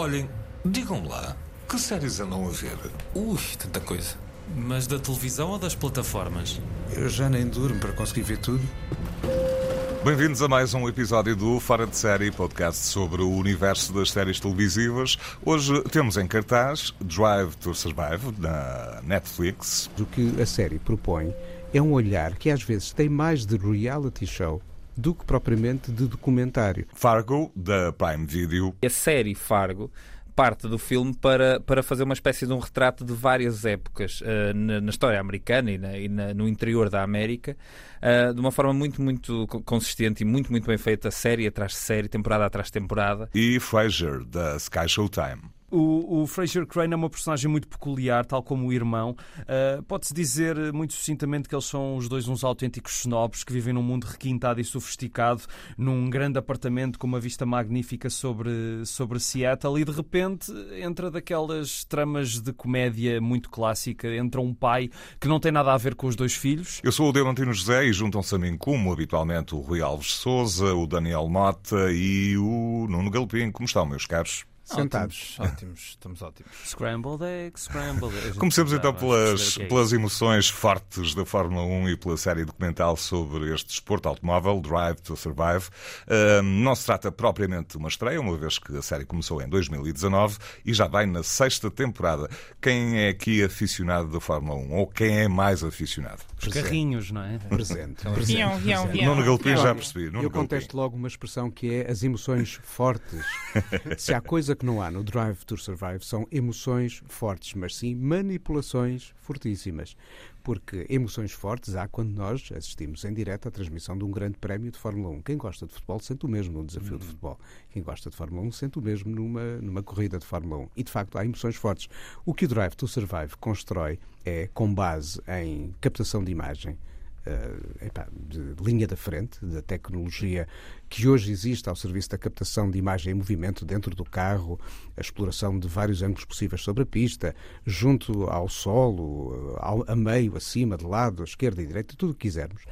Olhem, digam-me lá, que séries andam a ver? Ui, tanta coisa. Mas da televisão ou das plataformas? Eu já nem durmo para conseguir ver tudo. Bem-vindos a mais um episódio do Fora de Série, podcast sobre o universo das séries televisivas. Hoje temos em cartaz Drive to Survive, na Netflix. O que a série propõe é um olhar que às vezes tem mais de reality show do que propriamente de documentário. Fargo, da Prime Video. A série Fargo parte do filme para, para fazer uma espécie de um retrato de várias épocas uh, na, na, história americana e, na, e na, no interior da América, uh, de uma forma muito, muito consistente e muito, muito bem feita, série atrás de série, temporada atrás de temporada. E Frasier, da Sky Showtime. O, o Fraser Crane é uma personagem muito peculiar, tal como o irmão. Uh, Pode-se dizer muito sucintamente que eles são os dois uns autênticos snobs que vivem num mundo requintado e sofisticado, num grande apartamento com uma vista magnífica sobre, sobre Seattle e de repente entra daquelas tramas de comédia muito clássica, entra um pai que não tem nada a ver com os dois filhos. Eu sou o Deontino José e juntam-se a mim como habitualmente o Rui Alves Souza, o Daniel Mota e o Nuno Galpim. Como estão, meus caros? Sentados. Ótimos, ótimos, estamos ótimos. Scrambled eggs, scrambled eggs. Comecemos então pelas, é pelas emoções fortes da Fórmula 1 e pela série documental sobre este desporto automóvel, Drive to Survive. Uh, não se trata propriamente de uma estreia, uma vez que a série começou em 2019 e já vai na sexta temporada. Quem é aqui aficionado da Fórmula 1? Ou quem é mais aficionado? Os carrinhos, não é? Presente. Viam, viam, viam. Nuno Galpim já percebi. Nuno Eu contesto logo uma expressão que é as emoções fortes. Se há coisa que não há no Drive to Survive são emoções fortes, mas sim manipulações fortíssimas. Porque emoções fortes há quando nós assistimos em direto à transmissão de um grande prémio de Fórmula 1. Quem gosta de futebol sente o mesmo num desafio de futebol. Quem gosta de Fórmula 1 sente o mesmo numa, numa corrida de Fórmula 1. E de facto há emoções fortes. O que o Drive to Survive constrói é com base em captação de imagem, uh, epá, de linha da frente, da tecnologia que hoje existe ao serviço da captação de imagem em movimento dentro do carro, a exploração de vários ângulos possíveis sobre a pista, junto ao solo, ao, a meio, acima, de lado, à esquerda e direita, tudo o que quisermos.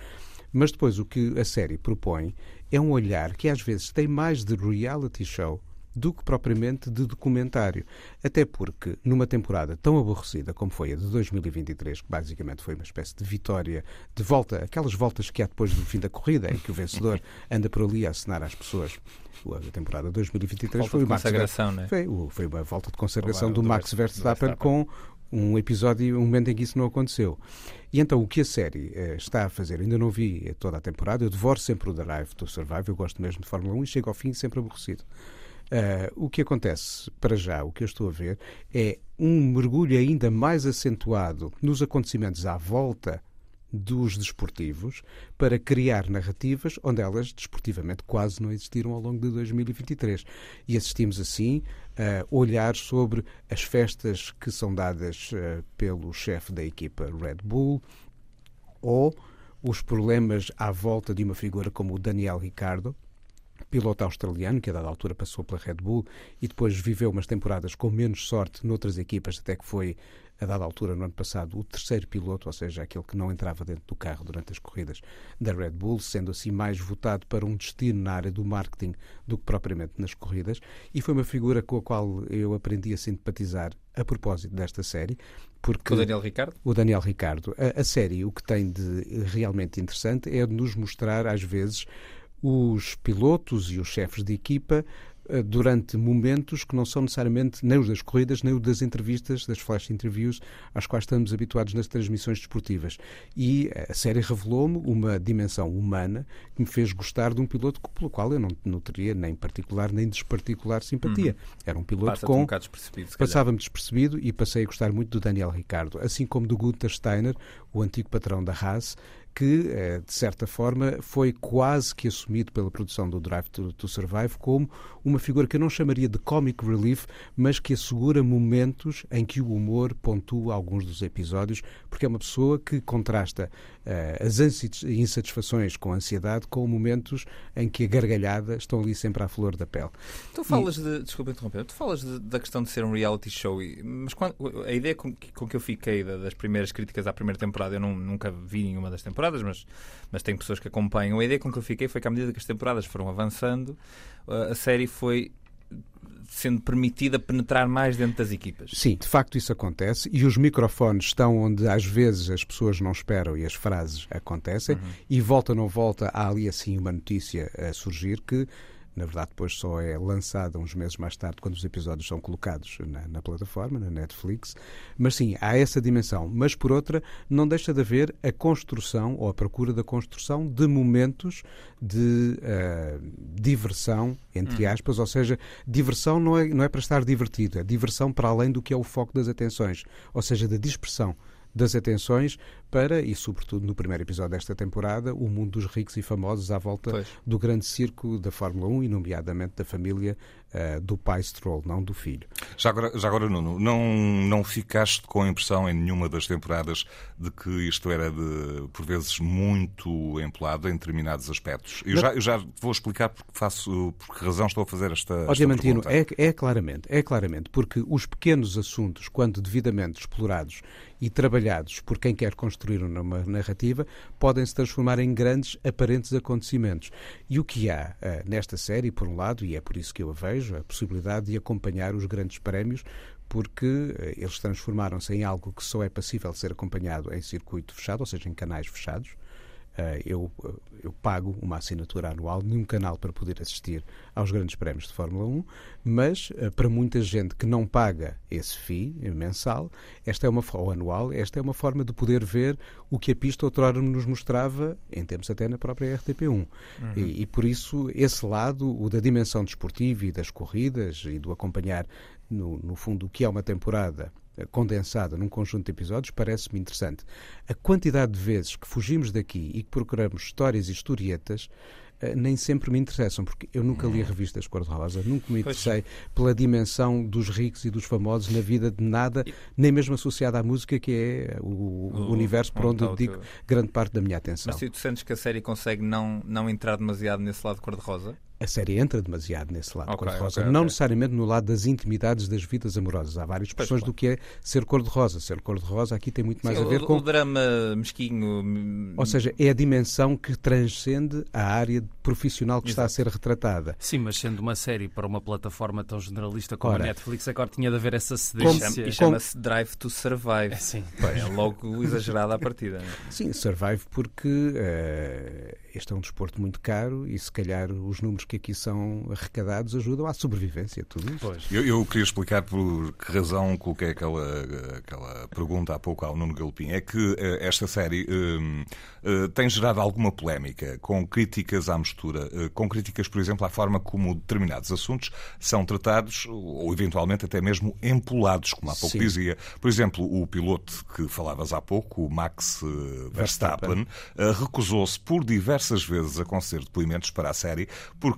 Mas depois o que a série propõe é um olhar que às vezes tem mais de reality show do que propriamente de documentário. Até porque, numa temporada tão aborrecida como foi a de 2023, que basicamente foi uma espécie de vitória de volta, aquelas voltas que há depois do fim da corrida, em que o vencedor anda por ali a assinar às pessoas. A temporada 2023 volta foi, o Max né? foi, foi uma volta de consagração do, do Max Verstappen, Verstappen. com um episódio, um momento em que isso não aconteceu. E então o que a série eh, está a fazer, ainda não vi toda a temporada, eu devoro sempre o Drive to Survive, eu gosto mesmo de Fórmula 1 e chego ao fim sempre aborrecido. Uh, o que acontece, para já, o que eu estou a ver, é um mergulho ainda mais acentuado nos acontecimentos à volta dos desportivos para criar narrativas onde elas desportivamente quase não existiram ao longo de 2023. E assistimos assim a olhar sobre as festas que são dadas uh, pelo chefe da equipa Red Bull ou os problemas à volta de uma figura como o Daniel Ricardo, piloto australiano, que a dada altura passou pela Red Bull e depois viveu umas temporadas com menos sorte noutras equipas, até que foi, a dada altura, no ano passado, o terceiro piloto, ou seja, aquele que não entrava dentro do carro durante as corridas da Red Bull, sendo assim mais votado para um destino na área do marketing do que propriamente nas corridas. E foi uma figura com a qual eu aprendi a simpatizar a propósito desta série. Porque O Daniel Ricardo? o Daniel Ricardo. A, a série, o que tem de realmente interessante é de nos mostrar, às vezes, os pilotos e os chefes de equipa eh, durante momentos que não são necessariamente nem os das corridas, nem os das entrevistas, das flash interviews, às quais estamos habituados nas transmissões desportivas. E a série revelou-me uma dimensão humana que me fez gostar de um piloto pelo qual eu não nutriria nem particular nem desparticular simpatia. Era um piloto com um despercebido. Passava-me despercebido e passei a gostar muito do Daniel Ricardo, assim como do Gunther Steiner, o antigo patrão da Haas, que, eh, de certa forma, foi quase que assumido pela produção do Drive to, to Survive como uma figura que eu não chamaria de comic relief, mas que assegura momentos em que o humor pontua alguns dos episódios, porque é uma pessoa que contrasta eh, as insatisfações com a ansiedade com momentos em que a gargalhada estão ali sempre à flor da pele. Tu falas de. Desculpa interromper. Tu falas de- da questão de ser um reality show, e- mas quando- a ideia com que, com que eu fiquei da- das primeiras críticas à primeira temporada, eu não- nunca vi nenhuma das temporadas, mas, mas tem pessoas que acompanham. A ideia com que eu fiquei foi que, à medida que as temporadas foram avançando, a a série foi sendo permitida penetrar mais dentro das equipas. Sim, de facto isso acontece e os microfones estão onde às vezes as pessoas não esperam e as frases acontecem uhum. e volta ou não volta há ali assim uma notícia a surgir que na verdade, depois só é lançada uns meses mais tarde, quando os episódios são colocados na, na, plataforma, na Netflix. Mas sim, há essa dimensão. Mas, por outra, não deixa de haver a construção ou a procura da construção de momentos de uh, diversão, entre hum. aspas, ou seja, diversão não é, não é para estar divertido, é diversão para além do que é o foco das atenções, ou seja, da dispersão das atenções para, e sobretudo no primeiro episódio desta temporada, o mundo dos ricos e famosos à volta pois. do grande circo da Fórmula 1 e, nomeadamente, da família uh, do pai Stroll, não do filho. Já agora, já agora, Nuno, não, não ficaste com a impressão em nenhuma das temporadas de que isto era, de, por vezes, muito empolado em determinados aspectos? Eu, já, eu já vou explicar porque faço, por que razão estou a fazer esta, esta Diamantino, é, é claramente, é claramente, porque os pequenos assuntos, quando devidamente explorados e trabalhados por quem quer construir uma narrativa, podem se transformar em grandes aparentes acontecimentos. E o que há uh, nesta série, por um lado, e é por isso que eu a vejo, a possibilidade de acompanhar os grandes prémios porque uh, eles transformaram-se em algo que só é passível de ser acompanhado em circuito fechado, ou seja, em canais fechados. Uh, eu eu pago uma assinatura anual num canal para poder assistir aos grandes prémios de Fórmula 1, mas eh, para muita gente que não paga esse FII mensal, esta é uma ou anual, esta é uma forma de poder ver o que a pista outrora nos mostrava, em termos até na própria RTP1. Uhum. E, e por isso esse lado, o da dimensão desportiva e das corridas e do acompanhar no, no fundo o que é uma temporada condensada num conjunto de episódios parece-me interessante. A quantidade de vezes que fugimos daqui e que procuramos histórias e historietas eh, nem sempre me interessam, porque eu nunca li revistas cor-de-rosa, nunca me interessei pela dimensão dos ricos e dos famosos na vida de nada, nem mesmo associada à música, que é o, o universo por onde eu dedico grande parte da minha atenção. Mas se tu sentes que a série consegue não, não entrar demasiado nesse lado cor-de-rosa? A série entra demasiado nesse lado okay, cor-de-rosa. Okay, não okay. necessariamente no lado das intimidades das vidas amorosas. Há várias expressões do que é ser cor-de-rosa. Ser cor-de-rosa aqui tem muito mais Sim, a ver o, com. O drama mesquinho. Ou seja, é a dimensão que transcende a área profissional que Exato. está a ser retratada. Sim, mas sendo uma série para uma plataforma tão generalista como Ora, a Netflix, agora tinha de haver essa cedência. E chama-se Drive to Survive. É, sim. é logo exagerada a partida. Não? É? Sim, Survive porque uh, este é um desporto muito caro e se calhar os números que aqui são arrecadados ajudam à sobrevivência, tudo isso. Eu, eu, queria explicar por que razão coloquei aquela, aquela pergunta há pouco ao Nuno Galpim. É que uh, esta série uh, uh, tem gerado alguma polémica com críticas à mistura, com críticas, por exemplo, à forma como determinados assuntos são tratados ou eventualmente até mesmo empolados, como há pouco Sim. dizia. Por exemplo, o piloto que falavas há pouco, o Max Verstappen, Verstappen. recusou-se por diversas vezes a conceder depoimentos para a série porque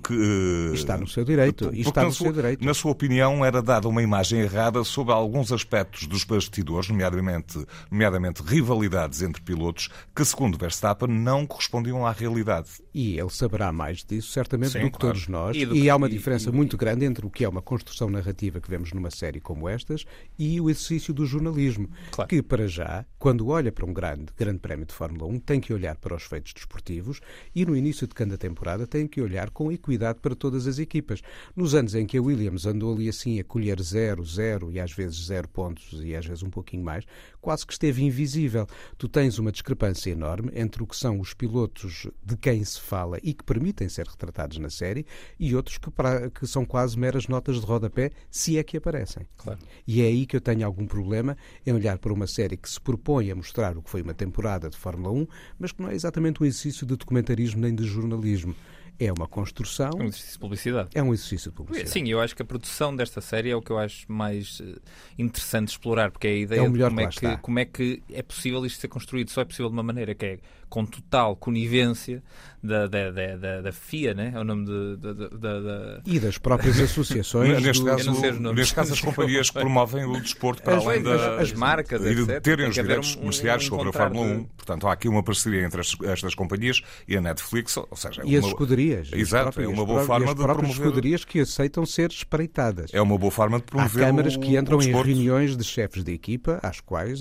está no seu direito. Porque, está no sua, seu direito. Na sua opinião, era dada uma imagem errada sobre alguns aspectos dos bastidores, nomeadamente, nomeadamente rivalidades entre pilotos, que, segundo Verstappen, não correspondiam à realidade. E ele saberá mais disso, certamente, Sim, do que claro. todos nós. E, e há uma diferença e, muito grande entre o que é uma construção narrativa que vemos numa série como estas e o exercício do jornalismo, claro. que, para já, quando olha para um grande, grande prémio de Fórmula 1, tem que olhar para os feitos desportivos e, no início de cada temporada, tem que olhar com equidade para todas as equipas. Nos anos em que a Williams andou ali assim a colher zero, zero e às vezes zero pontos e às vezes um pouquinho mais, quase que esteve invisível. Tu tens uma discrepância enorme entre o que são os pilotos de quem se fala e que permitem ser retratados na série e outros que, para, que são quase meras notas de rodapé, se é que aparecem. Claro. E é aí que eu tenho algum problema em olhar para uma série que se propõe a mostrar o que foi uma temporada de Fórmula 1, mas que não é exatamente um exercício de documentarismo nem de jornalismo. É uma construção. É um exercício de publicidade. É um exercício de publicidade. Sim, eu acho que a produção desta série é o que eu acho mais eh, interessante explorar, porque é a ideia é de como é, que, como é que é possível isto ser construído. Só é possível de uma maneira que é com total conivência da, da, da, da FIA, né? é o nome de, da, E das próprias associações. neste, do... caso, neste caso, as companhias que promovem o desporto para as, além das as marcas, e de terem os direitos um, comerciais um, sobre a Fórmula 1. Portanto, há aqui uma parceria entre estas companhias e a Netflix, ou seja... E uma... as escuderias. Exato, é uma boa forma de promover... escuderias que aceitam ser espreitadas. É uma boa forma de promover Há câmaras que entram em reuniões de chefes de equipa, às quais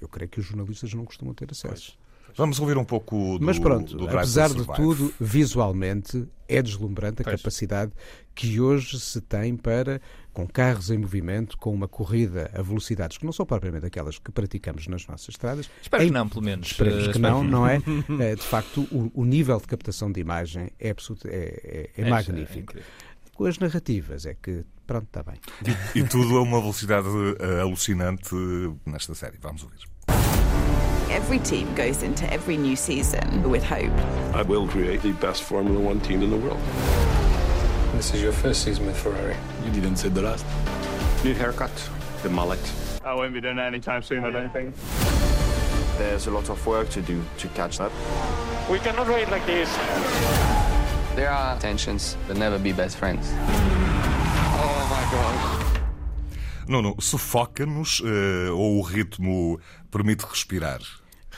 eu creio que os jornalistas não costumam ter acesso. Pois. Vamos ouvir um pouco do Mas pronto, do apesar de tudo, visualmente é deslumbrante a pois. capacidade que hoje se tem para, com carros em movimento, com uma corrida a velocidades que não são propriamente aquelas que praticamos nas nossas estradas. Espero em... que não, pelo menos. Esperemos uh, que não, não é? Eh, de facto, o, o, nível de captação de imagem é, absoluto, é, é, é, é magnífico. com as narrativas é que, pronto, está bem. E, e tudo a uma velocidade uh, alucinante nesta série. Vamos ouvir. Every team goes into every new season with hope. I will create the best Formula One team in the world. This is your first season with Ferrari. You didn't say the last. New haircut, the mullet. I won't be doing it anytime soon, I don't think. There's a lot of work to do to catch up. We cannot wait like this. There are tensions, but never be best friends. Oh my god. Nuno, sufoca-nos uh, ou o ritmo permite respirar?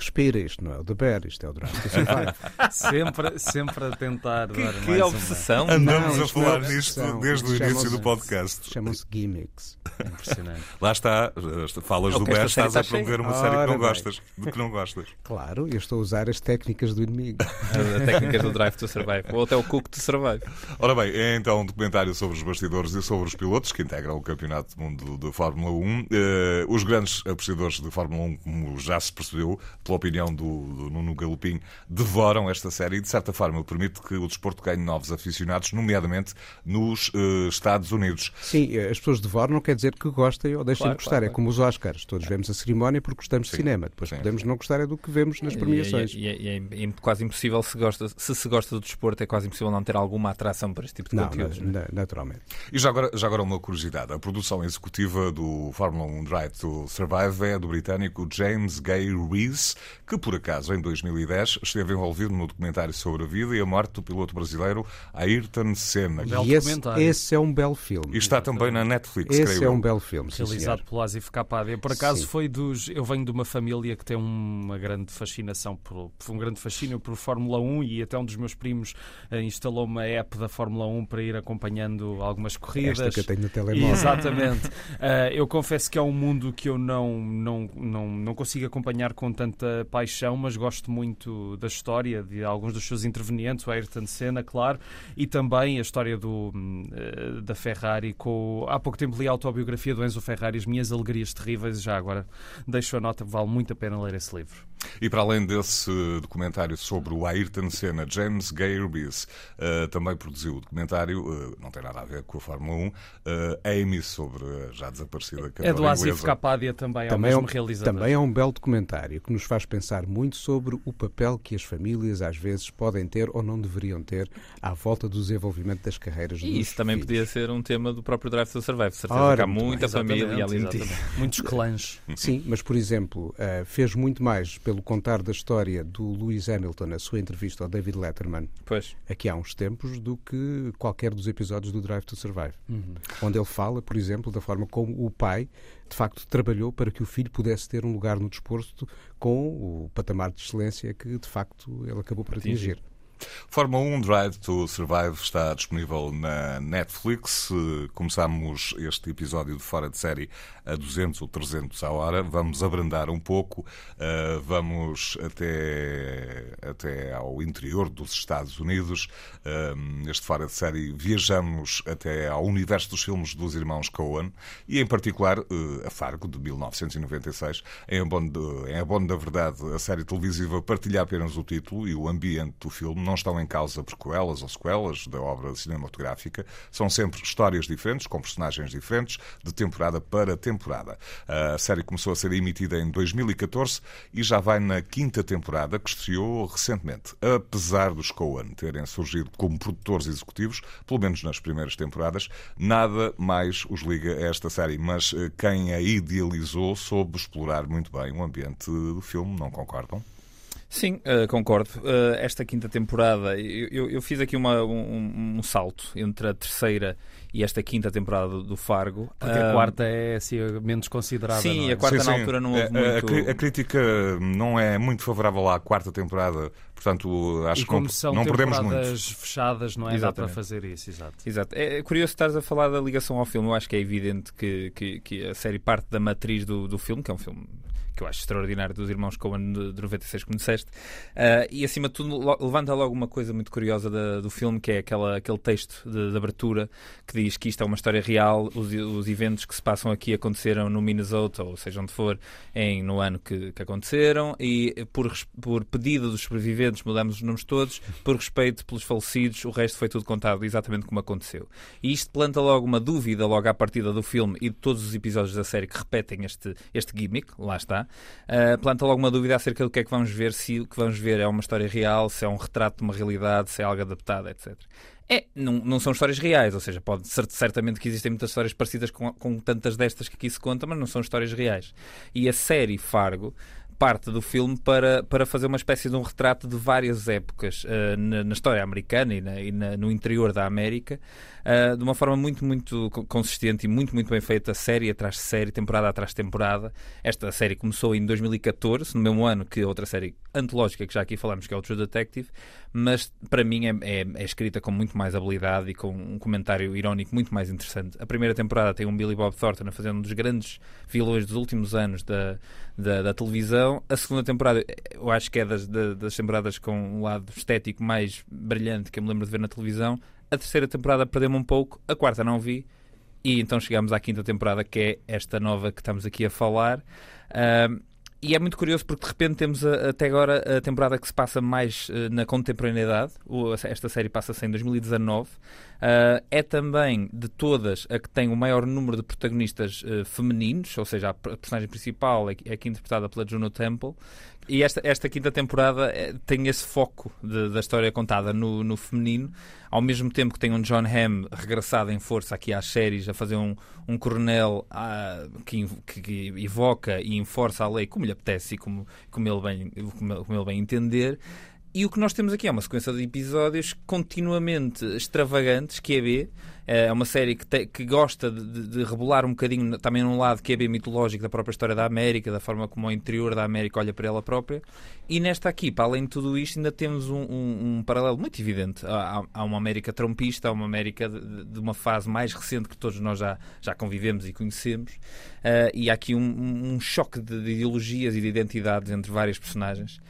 Respira, isto não é o The Bear, isto é o Drive to Survive. sempre, sempre a tentar que, dar que mais obsessão. Um... Andamos não, a falar é nisto desde o início do podcast. Chamam-se gimmicks. Impressionante. Lá está, falas do Bear, estás a promover uma série que não gostas, de que não gostas. Claro, eu estou a usar as técnicas do inimigo. As técnicas do Drive to Survive, ou até o Cook to Survive. Ora bem, é então um documentário sobre os bastidores e sobre os pilotos que integram o Campeonato do Mundo de Fórmula 1. Uh, eh, os grandes apreciadores de Fórmula 1, como já se percebeu, pela opinião do, do Nuno Galopim, devoram esta série e, de certa forma, permite que o desporto ganhe novos aficionados, nomeadamente nos uh, Estados Unidos. Sim, as pessoas devoram não quer dizer que gostem ou deixem claro, de gostar. Claro, é como os Oscars. Todos vemos a cerimónia porque gostamos sim, de cinema. Depois sim, podemos sim. não gostar é do que vemos nas premiações. E, e, e, é quase impossível, se, gosta, se se gosta do desporto, é quase impossível não ter alguma atração para este tipo de não, conteúdos. Na, naturalmente. E já agora, já agora uma curiosidade. A produção executiva do Fórmula 1 Drive to Survive é do britânico James Gay Reese, que por acaso em 2010 esteve envolvido no documentário sobre a vida e a morte do piloto brasileiro Ayrton Senna. Um e esse, esse, é um belo filme. E está também na Netflix, Esse é um belo filme, Realizado pelo Asif Kapadia. Por acaso sim. foi dos... Eu venho de uma família que tem uma grande fascinação, por, um grande fascínio por Fórmula 1 e até um dos meus primos eh, instalou uma app da Fórmula 1 para ir acompanhando algumas corridas. Esta que eu tenho no telemóvel. Exatamente. uh, eu confesso que é um mundo que eu não, não, não, não consigo acompanhar com tanta paixão, mas gosto muito da história de alguns dos seus intervenientes, o Ayrton Senna, claro, e também a história do, uh, da Ferrari. Com... Há pouco tempo li a autobiografia do Enzo Ferrari, As Minhas Alegrias Terríveis, já agora deixo a nota, vale muito a pena ler esse livro. E para além desse documentário sobre o Ayrton Senna, James Gairbis uh, também produziu o documentário, uh, não tem nada a ver com a Fórmula 1, uh, Amy, sobre a já desaparecida É do Asif Kapadia também, também é o mesmo é um, realizador. Também é um belo documentário que nos faz pensar muito sobre o papel que as famílias às vezes podem ter ou não deveriam ter à volta do desenvolvimento das carreiras e isso também filhos. podia ser um tema do próprio Drive to Survive. Certeza Ora, que há muita família ali. Muitos clãs. Sim, mas por exemplo, fez muito mais pelo contar da história do Lewis Hamilton, a sua entrevista ao David Letterman, pois. aqui há uns tempos, do que qualquer dos episódios do Drive to Survive. Uhum. Onde ele fala, por exemplo, da forma como o pai de facto trabalhou para que o filho pudesse ter um lugar no desporto com o patamar de excelência que de facto ele acabou por atingir. Fórmula 1 Drive to Survive está disponível na Netflix. Começamos este episódio de Fora de Série a 200 ou 300 à hora. Vamos abrandar um pouco, uh, vamos até, até ao interior dos Estados Unidos. Uh, este Fora de Série viajamos até ao universo dos filmes dos irmãos Coen e, em particular, uh, a Fargo, de 1996. Em abono, em abono da verdade, a série televisiva partilha apenas o título e o ambiente do filme não estão em causa prequelas ou sequelas da obra cinematográfica. São sempre histórias diferentes, com personagens diferentes, de temporada para temporada. A série começou a ser emitida em 2014 e já vai na quinta temporada, que estreou recentemente. Apesar dos Coen terem surgido como produtores executivos, pelo menos nas primeiras temporadas, nada mais os liga a esta série. Mas eh, quem a idealizou soube explorar muito bem o ambiente do filme, não concordam? Sim, uh, concordo. Uh, esta quinta temporada, eu, eu, eu fiz aqui uma, um, um, salto entre a terceira e esta quinta temporada do, do Fargo. Porque uh, a quarta é assim, menos considerada. Sim, é? a quarta sim, na sim. altura não houve a, muito... a, a, crítica não é muito favorável à quarta temporada, portanto acho que não, não perdemos muito. fechadas, não é? Exatamente. Dá para fazer isso, exato. Exato. É curioso estares a falar da ligação ao filme. Eu acho que é evidente que, que, que a série parte da matriz do, do filme, que é um filme que eu acho extraordinário dos irmãos Coen de, de 96, como disseste. Uh, e acima de tudo, lo, levanta logo uma coisa muito curiosa da, do filme, que é aquela, aquele texto de, de, abertura que diz que isto é uma história real, os, os, eventos que se passam aqui aconteceram no Minnesota, ou seja onde for, em, no ano que, que aconteceram, e por, por pedido dos sobreviventes mudamos os nomes todos, por respeito pelos falecidos, o resto foi tudo contado exatamente como aconteceu. E isto planta logo uma dúvida, logo à partida do filme e de todos os episódios da série que repetem este, este gimmick, lá está, uh, planta logo uma dúvida acerca do que é que vamos ver, se o que vamos ver é uma história real, se é um retrato de uma realidade, se é algo adaptado, etc. É, não, não são histórias reais, ou seja, pode certamente que existem muitas histórias parecidas com, com tantas destas que aqui se contam, mas não são histórias reais. E a série Fargo parte do filme para, para fazer uma espécie de um retrato de várias épocas uh, na, na, história americana e, na, e na, no interior da América, uh, de uma forma muito, muito consistente e muito, muito bem feita, série atrás de série, temporada atrás de temporada. Esta série começou em 2014, no mesmo ano que outra série antológica que já aqui falamos, que é o True Detective, mas para mim é, é, é, escrita com muito mais habilidade e com um comentário irónico muito mais interessante. A primeira temporada tem um Billy Bob Thornton a fazer um dos grandes vilões dos últimos anos da, da, da televisão. A segunda temporada, eu acho que é das, das temporadas com um lado estético mais brilhante que eu me lembro de ver na televisão. A terceira temporada perdeu-me um pouco, a quarta não vi. E então chegamos à quinta temporada, que é esta nova que estamos aqui a falar. Uh, e é muito curioso porque de repente temos a, até agora a temporada que se passa mais uh, na contemporaneidade. O, esta série passa-se em 2019. Uh, eh, é também de todas a que tem o maior número de protagonistas uh, femininos, ou seja, a personagem principal é, é aqui interpretada pela Juno Temple. E esta, esta quinta temporada tem esse foco de, da história contada no, no feminino ao mesmo tempo que tem um John Hamm regressado em força aqui às séries a fazer um, um coronel ah, que, que, que, evoca e enforça a lei como lhe apetece e como, como, ele, bem, como, como ele bem entender. E o que nós temos aqui é uma sequência de episódios continuamente extravagantes, que é B. É uma série que, te, que gosta de, de, rebolar um bocadinho também num lado que é bem mitológico da própria história da América, da forma como o interior da América olha para ela própria. E nesta aqui, para além de tudo isto, ainda temos um, um, um paralelo muito evidente a, a, uma América trumpista, a uma América de, de, uma fase mais recente que todos nós já, já convivemos e conhecemos. Uh, e há aqui um, um choque de ideologias e de identidades entre várias personagens.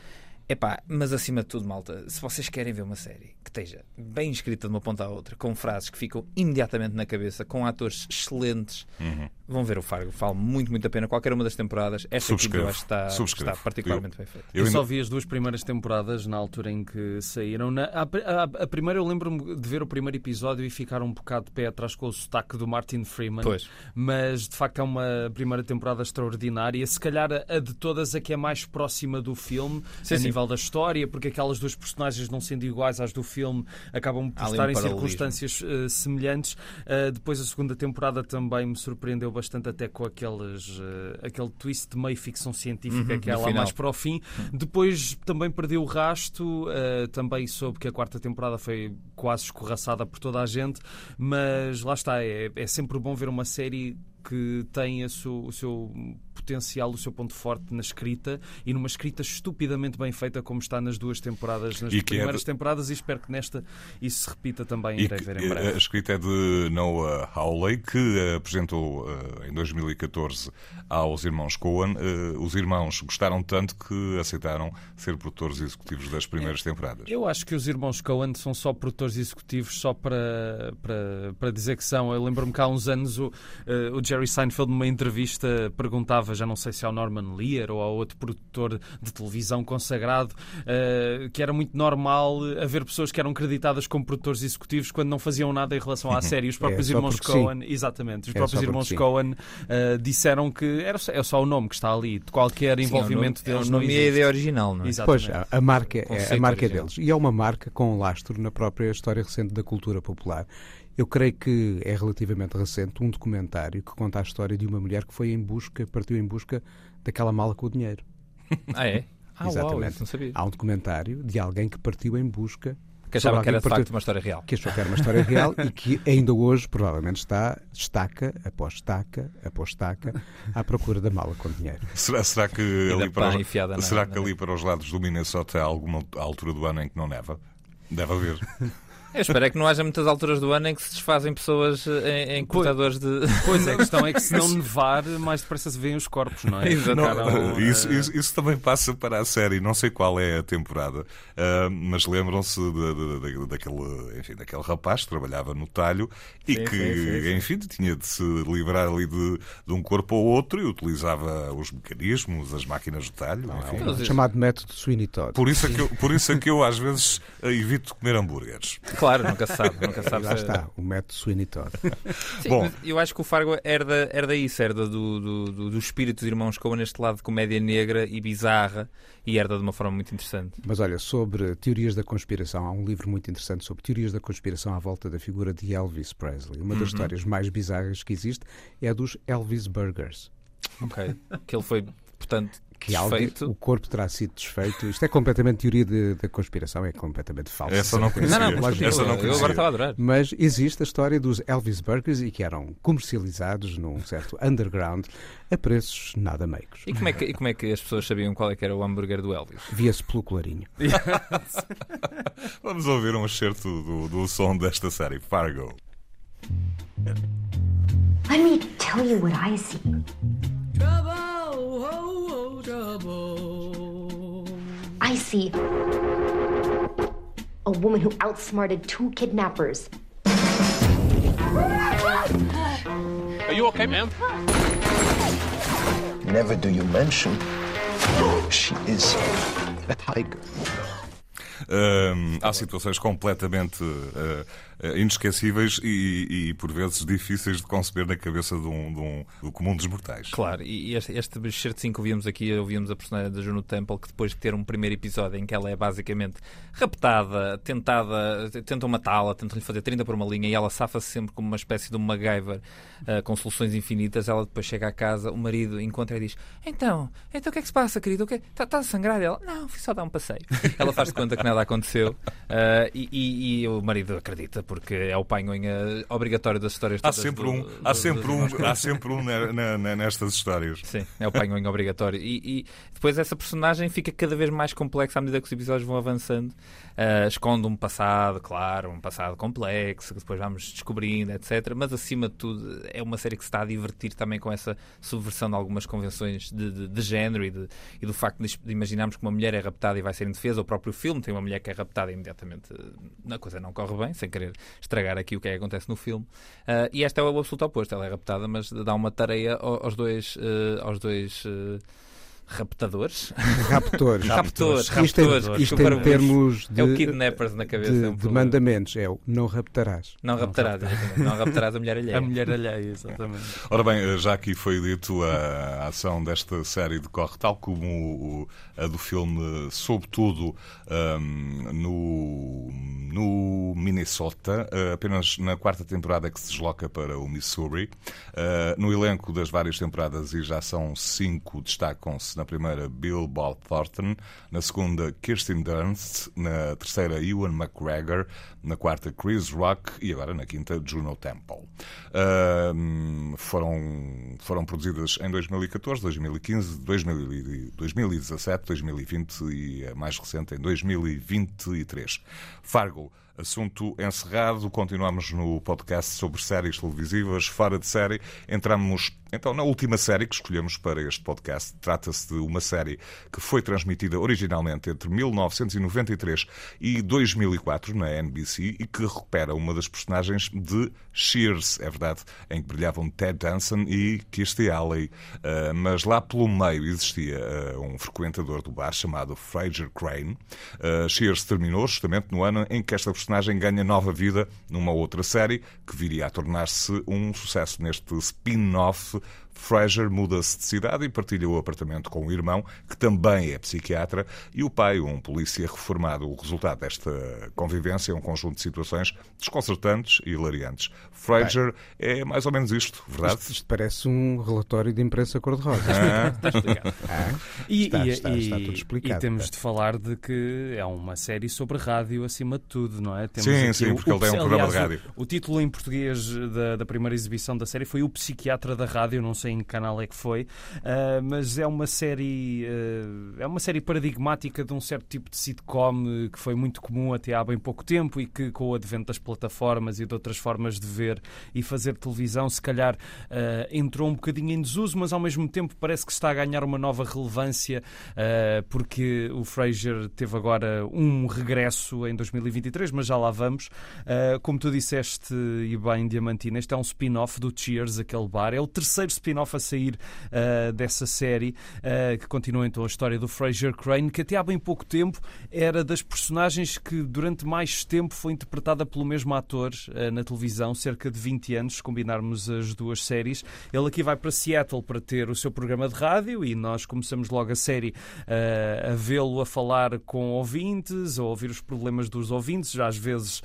Epá, mas acima de tudo, malta, se vocês querem ver uma série que esteja bem escrita de uma ponta à outra, com frases que ficam imediatamente na cabeça, com atores excelentes, uhum. Vão ver o Fargo. Falo muito, muito a pena. Qualquer uma das temporadas, esta aqui eu acho que está, está particularmente eu, bem feita. Eu, eu só vi as duas primeiras temporadas na altura em que saíram. Na, a, a, a, primeira, eu lembro-me de ver o primeiro episódio e ficar um bocado de pé atrás com o sotaque do Martin Freeman. Pois. Mas de facto é uma primeira temporada extraordinária. Se calhar a de todas a que é mais próxima do filme, sim, a sim. nível da história, porque aquelas duas personagens não sendo iguais às do filme acabam por estar um em circunstâncias uh, semelhantes. Uh, depois a segunda temporada também me surpreendeu bastante até com aqueles, uh, aquele twist de meio ficção científica uhum, que é lá final. mais para o fim. Uhum. Depois também perdeu o rasto, também soube que a quarta temporada foi quase escorraçada por toda a gente, mas lá está, é, é sempre bom ver uma série que tem su, o seu potencial, o seu ponto forte na escrita e numa escrita estupidamente bem feita, como está nas duas temporadas, nas e é primeiras é de... temporadas, e espero que nesta isso se repita também e ver em breve. A escrita é de Noah Hawley, que apresentou uh, em 2014 aos irmãos Coen. Uh, os irmãos gostaram tanto que aceitaram ser produtores executivos das primeiras temporadas. Eu acho que os irmãos Coen são só produtores executivos só para, para, para dizer que são. Eu lembro-me que há uns anos o, o Jerry Seinfeld, numa entrevista, perguntava já não sei se ao Norman Lear ou ao outro produtor de televisão consagrado, uh, que era muito normal haver pessoas que eram creditadas como produtores executivos quando não faziam nada em relação à uhum. série. Os é, próprios é, irmãos Cohen, sim. exatamente, os é, próprios irmãos Cohen uh, disseram que era só, é só o nome que está ali, de qualquer sim, envolvimento nome, deles. O nome não é a ideia original, não é? Exatamente. Pois, a, a marca, é, a marca é deles. E é uma marca com lastro na própria história recente da cultura popular. Eu creio que é relativamente recente um documentário que conta a história de uma mulher que foi em busca, partiu em busca daquela mala com o dinheiro. Ah, é? Ah, Exatamente. Uau, não sabia. Há um documentário de alguém que partiu em busca que achava que era de facto uma história real. Que achou que era uma história real e que ainda hoje provavelmente está estaca após estaca após estaca à procura da mala com dinheiro. Será, será que, ali para, os, será que ali para os lados do Minnesota há alguma altura do ano em que não neva? Deve haver. Eu espero é que não haja muitas alturas do ano em que se desfazem pessoas em, em cortadores de. Pois é, a questão é que se não nevar, mais depressa se veem os corpos, não é? Exato. Não, isso, isso, isso, também passa para a série, não sei qual é a temporada, uh, mas lembram-se daquele, enfim, daquele rapaz que trabalhava no talho e sim, que, sim, sim, enfim, tinha de se livrar ali de, de, um corpo ao outro e utilizava os mecanismos, as máquinas de talho. Não, enfim. É um chamado método Sweeney Todd. Por isso, é que eu, por isso é que eu às vezes evito comer hambúrgueres. Claro, nunca se sabe. Nunca sabe lá está, o método Sweeney Todd. Sim, Bom, eu acho que o Fargo herda, herda isso, herda do, do, do, do espírito dos irmãos Coen neste lado de comédia negra e bizarra e herda de uma forma muito interessante. Mas olha, sobre teorias da conspiração, há um livro muito interessante sobre teorias da conspiração à volta da figura de Elvis Presley. Uma das uhum. histórias mais bizarras que existe é a dos Elvis Burgers. Ok. que ele foi, portanto, que desfeito. o corpo terá sido desfeito. Isto é completamente teoria da conspiração, é completamente falso. Essa não conhecia. Não, não, Lógico, Essa não conhecia. Eu agora estava a adorar. Mas existe a história dos Elvis Burgers e que eram comercializados num certo underground a preços nada meicos. E como é que, e como é que as pessoas sabiam qual é que era o hambúrguer do Elvis? Via-se pelo clarinho. Vamos ouvir um excerto do, do som desta série, Fargo. Let me tell you what I see. I see a woman who outsmarted two kidnappers. Are you okay, ma'am? Never do you mention she is a tiger. Um, há situações completamente uh, inesquecíveis e, e, por vezes, difíceis de conceber na cabeça de um, de um do comum dos mortais. Claro, e este, este excerto 5 que ouvimos aqui, ouvimos a personagem da Juno Temple, que depois de ter um primeiro episódio em que ela é basicamente raptada, tentada, tentam matá-la, tentam lhe fazer 30 por uma linha e ela safa-se sempre como uma espécie de um MacGyver uh, com soluções infinitas. Ela depois chega à casa, o marido encontra e diz: Então, então o que é que se passa, querido? Está tá a sangrar? Ela: Não, fui só dar um passeio. ela faz de conta que nada aconteceu. Uh, e, e, e, o marido acredita porque é o panhoinha obrigatório das histórias há sempre do, um do, há sempre um há sempre um na, na, nestas histórias. Sim é o panhoinha obrigatório. E, e, depois essa personagem fica cada vez mais complexa à medida que os episódios vão avançando. Uh, esconde um passado claro um passado complexo que depois vamos descobrindo etc mas acima de tudo é uma série que se está a divertir também com essa subversão de algumas convenções de, de, de género e, de, e do facto de imaginarmos que uma mulher é raptada e vai ser indefesa. O próprio filme tem uma mulher que é raptada imediatamente a coisa não corre bem sem querer estragar aqui o que é que acontece no filme. Uh, e esta é o absoluto oposto. Ela é raptada, mas dá uma tareia aos dois. Uh, aos dois uh, Raptadores? Raptores. Raptores. Isto, é, isto em termos de, é o kidnappers na cabeça. De, é um de mandamentos. É o não raptarás. Não raptarás, não, não raptarás a mulher alheia. A mulher alheia, exatamente. Ora bem, já aqui foi dito, a ação desta série decorre tal como a do filme, sobretudo um, no, no Minnesota, uh, apenas na quarta temporada que se desloca para o Missouri. Uh, no elenco das várias temporadas, e já são cinco, destacam-se na primeira Bill Bob Thornton, na segunda Kirsten Dunst, na terceira Ewan McGregor, na quarta Chris Rock e agora na quinta Juno Temple. Uh, foram, foram produzidas em 2014, 2015, 2017, 2020 e a mais recente em 2023. Fargo Assunto encerrado. Continuamos no podcast sobre séries televisivas fora de série. Entramos então na última série que escolhemos para este podcast. Trata-se de uma série que foi transmitida originalmente entre 1993 e 2004 na NBC e que recupera uma das personagens de Cheers, é verdade, em que brilhavam Ted Danson e Kirstie Alley. Uh, mas lá pelo meio existia uh, um frequentador do bar chamado Fraser Crane. Uh, Cheers terminou justamente no ano em que esta personagem ganha nova vida numa outra série que viria a tornar-se um sucesso neste spin-off Fraser muda-se de cidade e partilha o apartamento com o irmão, que também é psiquiatra, e o pai, um polícia reformado. O resultado desta convivência é um conjunto de situações desconcertantes e hilariantes. Fraser é mais ou menos isto, verdade? Isto, isto parece um relatório de imprensa cor-de-rosa. Ah. está explicado. Ah. E, está, e, está, está, tudo explicado. E temos de falar de que é uma série sobre rádio acima de tudo, não é? Temos sim, sim, porque o, ele tem um programa de rádio. O, o título em português da, da primeira exibição da série foi O Psiquiatra da Rádio, não sei sei em que canal é que foi, uh, mas é uma série uh, é uma série paradigmática de um certo tipo de sitcom que foi muito comum até há bem pouco tempo e que com o advento das plataformas e de outras formas de ver e fazer televisão, se calhar entrou um bocadinho em desuso, mas ao mesmo tempo parece que está a ganhar uma nova relevância porque o Frasier teve agora um regresso em 2023, mas já lá vamos. como tu disseste e bem, Diamantina, este é um spin-off do Cheers, aquele bar. É o terceiro spin-off a sair uh, dessa série, uh, que continua então a história do Fraser Crane, que até há bem pouco tempo era das personagens que durante mais tempo foi interpretada pelo mesmo ator uh, na televisão, cerca de 20 anos, se combinarmos as duas séries. Ele aqui vai para Seattle para ter o seu programa de rádio e nós começamos logo a série a vê-lo a falar com ouvintes, a ouvir os problemas dos ouvintes, já às vezes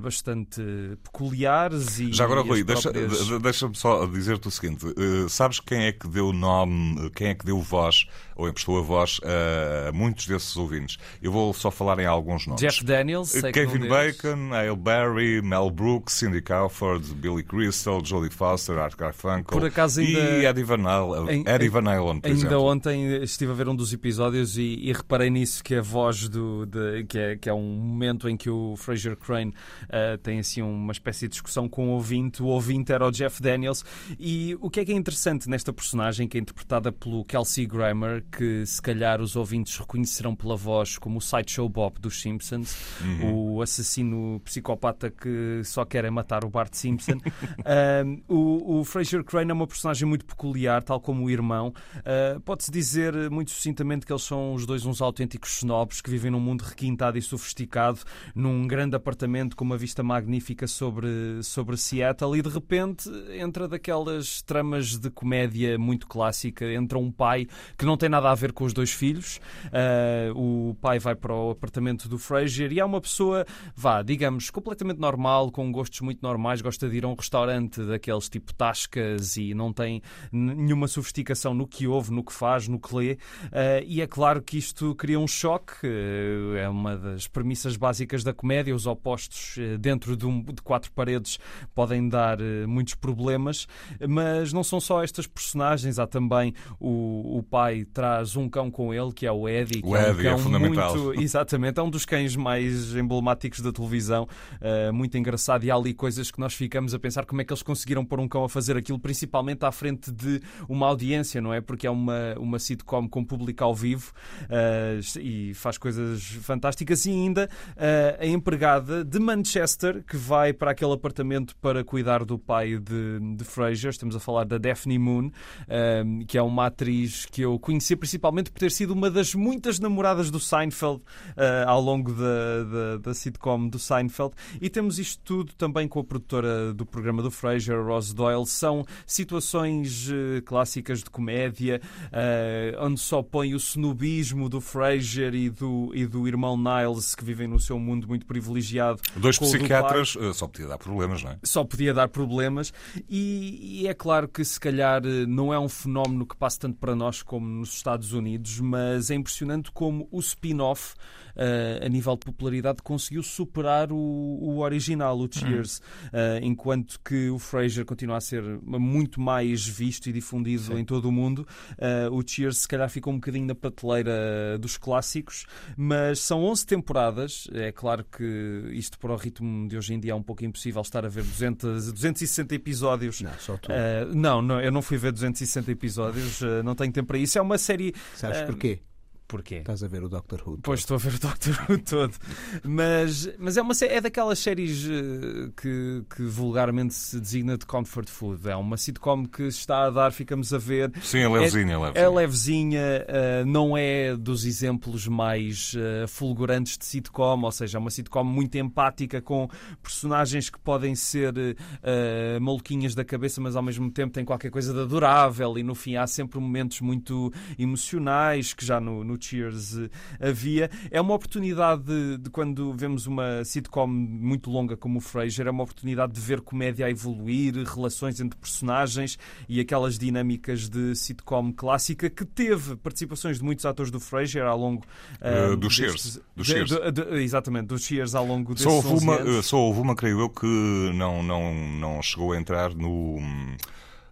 bastante peculiares. E, já agora, Rui, próprias... deixa-me deixa só dizer-te o seguinte: uh, sabes quem é que deu nome, quem é que deu voz, ou emprestou a voz a, a muitos desses ouvintes? Eu vou só falar em alguns nomes: Jeff Daniels, Kevin Bacon, Hale Berry, Mel Brooks, Cindy Crawford, Billy Crystal, Jodie Foster, Art Garfunkel Por acaso ainda... e Eddie Van Halen, Eddie Van Halen por Ainda exemplo. ontem estive a ver um dos episódios e, e reparei nisso que a voz do de, que, é, que é um momento em que o Fraser Crane uh, tem assim uma espécie de discussão com o ouvinte. O ouvinte era o Jeff Daniels. E o que é que é interessante nesta personagem, que é interpretada pelo Kelsey Grammer, que se calhar os ouvintes reconhecerão pela voz como o Sideshow Bob dos Simpsons, uhum. o assassino psicopata que só quer é matar o Bart Simpson. um, o, o Fraser Crane é uma personagem muito peculiar, tal como o irmão. Uh, Pode-se dizer muito sucintamente que eles são os dois uns autênticos snobs que vivem num mundo requintado e sofisticado, num grande apartamento com uma vista magnífica sobre, sobre Seattle e de repente entra daquelas tramas de comédia muito clássica. Entra um pai que não tem nada a ver com os dois filhos. Uh, o pai vai para o apartamento do Fraser e é uma pessoa, vá, digamos, completamente normal, com gostos muito normais, gosta de ir a um restaurante daqueles tipo tascas e não tem nenhuma sofisticação no que ouve, no que faz, no que lê. Uh, e é claro que isto cria um choque. Uh, é uma das premissas básicas da comédia. Os opostos dentro de, um, de quatro paredes podem dar muitos problemas, mas não são só estas personagens, há também o, o pai traz um cão com ele, que é o Eddie, que o é um cão é fundamental. muito. Exatamente, é um dos cães mais emblemáticos da televisão, uh, muito engraçado. E há ali coisas que nós ficamos a pensar como é que eles conseguiram pôr um cão a fazer aquilo, principalmente à frente de uma audiência, não é? Porque é uma, uma sitcom com público ao vivo uh, e faz coisas fantásticas. E ainda uh, a empregada de Manchester que vai para aquele apartamento para cuidar do pai de, de Fraser. Estamos a falar da Daphne Moon, um, que é uma atriz que eu conheci principalmente por ter sido uma das muitas namoradas do Seinfeld uh, ao longo da, da, da, sitcom do Seinfeld. E temos isto tudo também com a produtora do programa do Fraser, Rose Doyle. São situações uh, clássicas de comédia, uh, onde só põe o snobismo do Fraser e do, e do irmão Niles, que vivem no seu mundo muito privilegiado. Dois psiquiatras, só podia dar problemas, não é? Só podia dar problemas. E, e, é claro que se calhar não é um fenómeno que passa tanto para nós como nos Estados Unidos, mas é impressionante como o spin-off uh, a nível de popularidade, conseguiu superar o, o original, o Cheers, uh, enquanto que o Frasier continua a ser muito mais visto e difundido Sim. em todo o mundo. Uh, o Cheers, se calhar, ficou um bocadinho na prateleira dos clássicos, mas são 11 temporadas. É claro que isto, para o ritmo de hoje em dia, é um pouco impossível estar a ver 200, 260 episódios. Não, só tu. não, não, eu não fui ver 260 episódios, não tenho tempo para isso. É uma série. Sabes porquê? Porquê? Estás a ver o Doctor Who. Pois estou a ver o Doctor Who todo. Mas, mas é, uma, é daquelas séries eh, que, que vulgarmente se designa de comfort food. É uma sitcom que está a dar, ficamos a ver. Sim, é levezinha. É, levezinha. é levezinha, uh, não é dos exemplos mais uh, fulgurantes de sitcom, ou seja, é uma sitcom muito empática com personagens que podem ser uh, maluquinhas da cabeça, mas ao mesmo tempo tem qualquer coisa de adorável e no fim há sempre momentos muito emocionais que já no, no Cheers eh, havia. É uma oportunidade de, de, quando vemos uma sitcom muito longa como o Frasier, é uma oportunidade de ver comédia a evoluir, relações entre personagens e aquelas dinâmicas de sitcom clássica que teve participações de muitos atores do Frasier ao longo uh, uh, do Cheers. Do Cheers. De, de, exatamente, dos Cheers ao longo desses só houve uma, anos. Só houve uma, creio eu, que não, não, não chegou a entrar no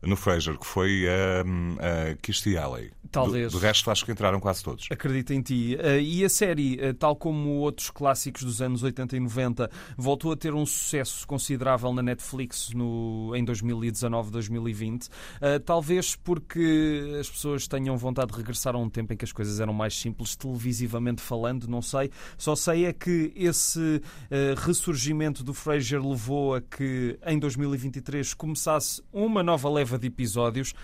no Frasier, que foi um, a Kirstie Alley. Talvez. Do, do resto, acho que entraram quase todos. Acredito em ti. Uh, e a série, uh, tal como outros clássicos dos anos 80 e 90, voltou a ter um sucesso considerável na Netflix no, em 2019, 2020. Uh, talvez porque as pessoas tenham vontade de regressar a um tempo em que as coisas eram mais simples, televisivamente falando, não sei. Só sei é que esse ressurgimento do Frasier levou a que em 2023 começasse uma nova leva de episódios,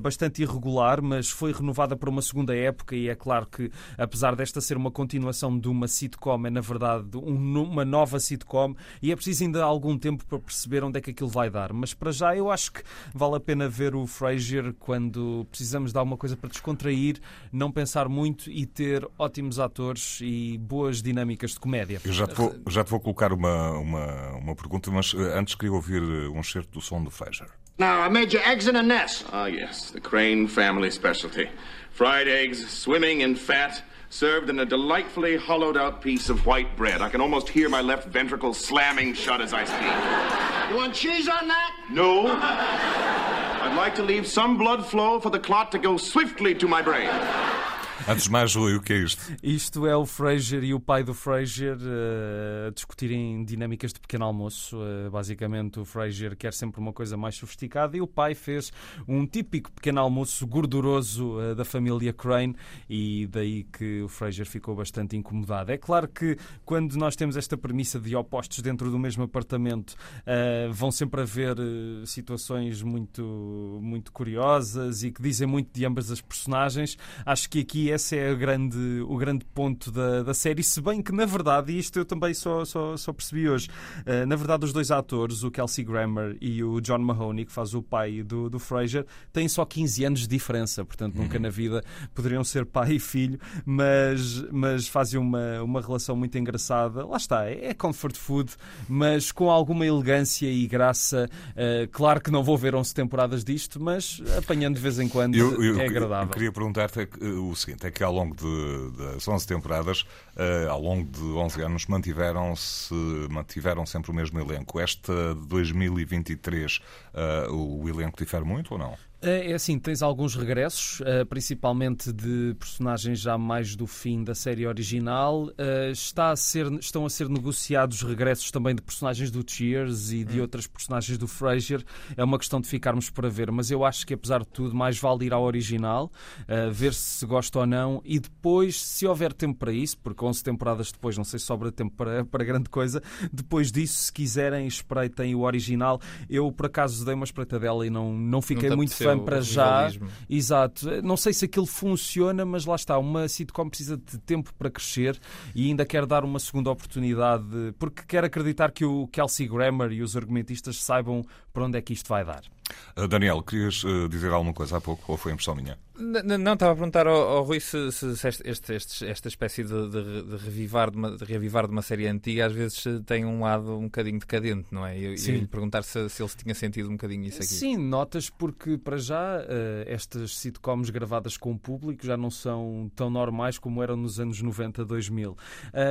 bastante irregular, mas foi renovada para uma segunda época e é claro que, apesar desta ser uma continuação de uma sitcom, é na verdade um, uma nova sitcom e é preciso ainda algum tempo para perceber onde é que aquilo vai dar. Mas para já eu acho que vale a pena ver o Frasier quando precisamos de alguma coisa para descontrair, não pensar muito e ter ótimos atores e boas dinâmicas de comédia. Eu já te vou, já te vou colocar uma, uma, uma pergunta, mas eh, antes queria ouvir eh, um certo do som do Frasier. Now, I made you eggs in a nest. Ah, yes, the Crane family specialty. Fried eggs, swimming in fat, served in a delightfully hollowed out piece of white bread. I can almost hear my left ventricle slamming shut as I speak. You want cheese on that? No. I'd like to leave some blood flow for the clot to go swiftly to my brain. Antes de mais, Rui, o que é isto? Isto é o Fraser e o pai do Fraser uh, discutirem dinâmicas de pequeno almoço. Uh, basicamente, o Fraser quer sempre uma coisa mais sofisticada e o pai fez um típico pequeno almoço gorduroso uh, da família Crane e daí que o Fraser ficou bastante incomodado. É claro que quando nós temos esta premissa de opostos dentro do mesmo apartamento, vão sempre haver situações muito, muito curiosas e que dizem muito de ambas as personagens. Acho que aqui esse é o grande, o grande ponto da, da série, se bem que, na verdade, e isto eu também só, só, só percebi hoje, uh, na verdade, os dois atores, o Kelsey Grammer e o John Mahoney, que faz o pai do, do Fraser, têm só 15 anos de diferença, portanto, nunca uhum. na vida poderiam ser pai e filho, mas, mas fazem uma, uma relação muito engraçada. Lá está, é comfort food, mas com alguma elegância e graça. Uh, claro que não vou ver 11 temporadas disto, mas apanhando de vez em quando eu, eu, é agradável. Eu queria perguntar-te eh, o seguinte: é que ao longo de, das 11 temporadas, uh, ao longo de 11 anos, mantiveram-se mantiveram sempre o mesmo elenco. Esta de 2023, uh, eh, o elenco difere muito ou não? É, é assim, tens alguns regressos, eh, principalmente de personagens já mais do fim da série original. Eh, está a ser, estão a ser negociados regressos também de personagens do Cheers e de hum. outras personagens do Frasier. É uma questão de ficarmos para ver, mas eu acho que apesar de tudo, mais vale ir ao original, eh, ver se gosta ou não e depois, se houver tempo para isso, porque 11 temporadas depois, não sei se sobra tempo para, para grande coisa, depois disso, se quiserem, espreitem o original. Eu, por acaso, dei uma espreitadela e não, não fiquei não muito fã fã para já. Exato. Não sei se aquilo funciona, mas lá está. Uma sitcom precisa de tempo para crescer e ainda quer dar uma segunda oportunidade, porque quer acreditar que o Kelsey Grammer e os argumentistas saibam para onde é que isto vai dar. Uh, Daniel, querias uh, dizer alguma coisa há pouco ou foi impressão minha? Não, não estava a perguntar ao, ao Rui se, se, se este, este, esta espécie de, de, de, revivar de, uma, de revivar de uma série antiga às vezes tem um lado um bocadinho decadente, não é? Ia lhe perguntar se, se ele tinha sentido um bocadinho isso aqui. Sim, notas porque para já uh, estas sitcoms gravadas com o público já não são tão normais como eram nos anos 90, 2000. Uh,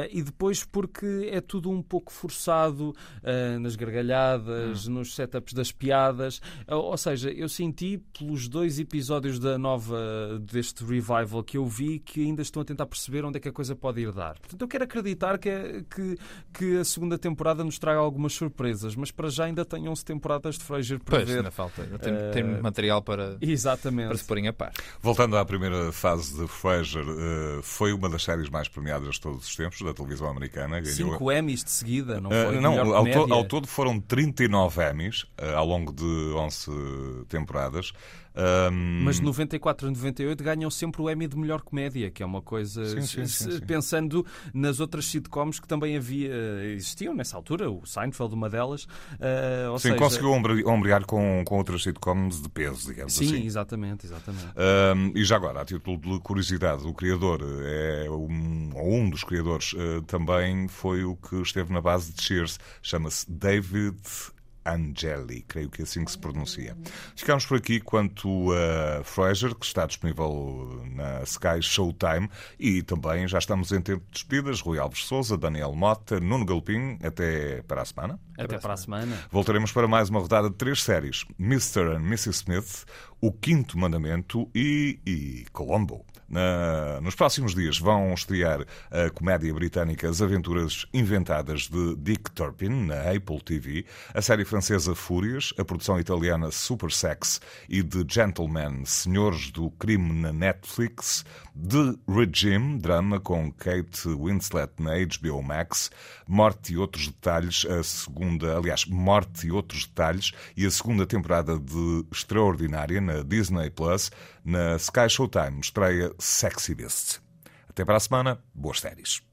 e depois porque é tudo um pouco forçado uh, nas gargalhadas, hum. nos setups das piadas. Ou seja, eu senti pelos dois episódios da nova deste revival que eu vi que ainda estão a tentar perceber onde é que a coisa pode ir dar. Portanto, eu quero acreditar que, é, que, que a segunda temporada nos traga algumas surpresas, mas para já ainda tenho 11 temporadas de Frasier para pois, ver. Ainda falta, tem, uh, tem material para, exatamente. para se porem a par. Voltando à primeira fase de Frasier, uh, foi uma das séries mais premiadas de todos os tempos da televisão americana. Ganhou... Cinco Emmys de seguida, não foi? Uh, não, ao, to ao, todo foram 39 Emmys ao longo de 11 temporadas. Um... Mas de 94 a 98 ganham sempre o Emmy de melhor comédia, que é uma coisa. Sim, sim, sim, pensando nas outras sitcoms que também havia, existiam nessa altura, o Seinfeld, uma delas. Uh, sim, seja... conseguiu ombrear com, com outras sitcoms de peso, digamos sim, assim. Sim, exatamente, exatamente. Um, e já agora, a título de curiosidade, o criador, é um, ou um dos criadores, uh, também foi o que esteve na base de Cheers, chama-se David Angeli, creio que é assim que se pronuncia. Ficamos por aqui quanto a Fraser, que está disponível na Sky Showtime e também já estamos em tempo de despedidas. Rui Alves Souza, Daniel Mota, Nuno Galpim, até para a semana. Até para a semana. Voltaremos para mais uma rodada de três séries: Mr. and Mrs. Smith, O Quinto Mandamento e, e Colombo. Nos próximos dias vão estrear a comédia britânica As Aventuras Inventadas de Dick Turpin na Apple TV, a série francesa Fúrias, a produção italiana Super Sex e The Gentlemen, Senhores do Crime na Netflix, The Regime, drama com Kate Winslet na HBO Max, Morte e Outros Detalhes, a segunda, aliás, Morte e Outros Detalhes e a segunda temporada de Extraordinária na Disney Plus, na Sky Showtime estreia Sexy Beast. Até para a semana, boas séries.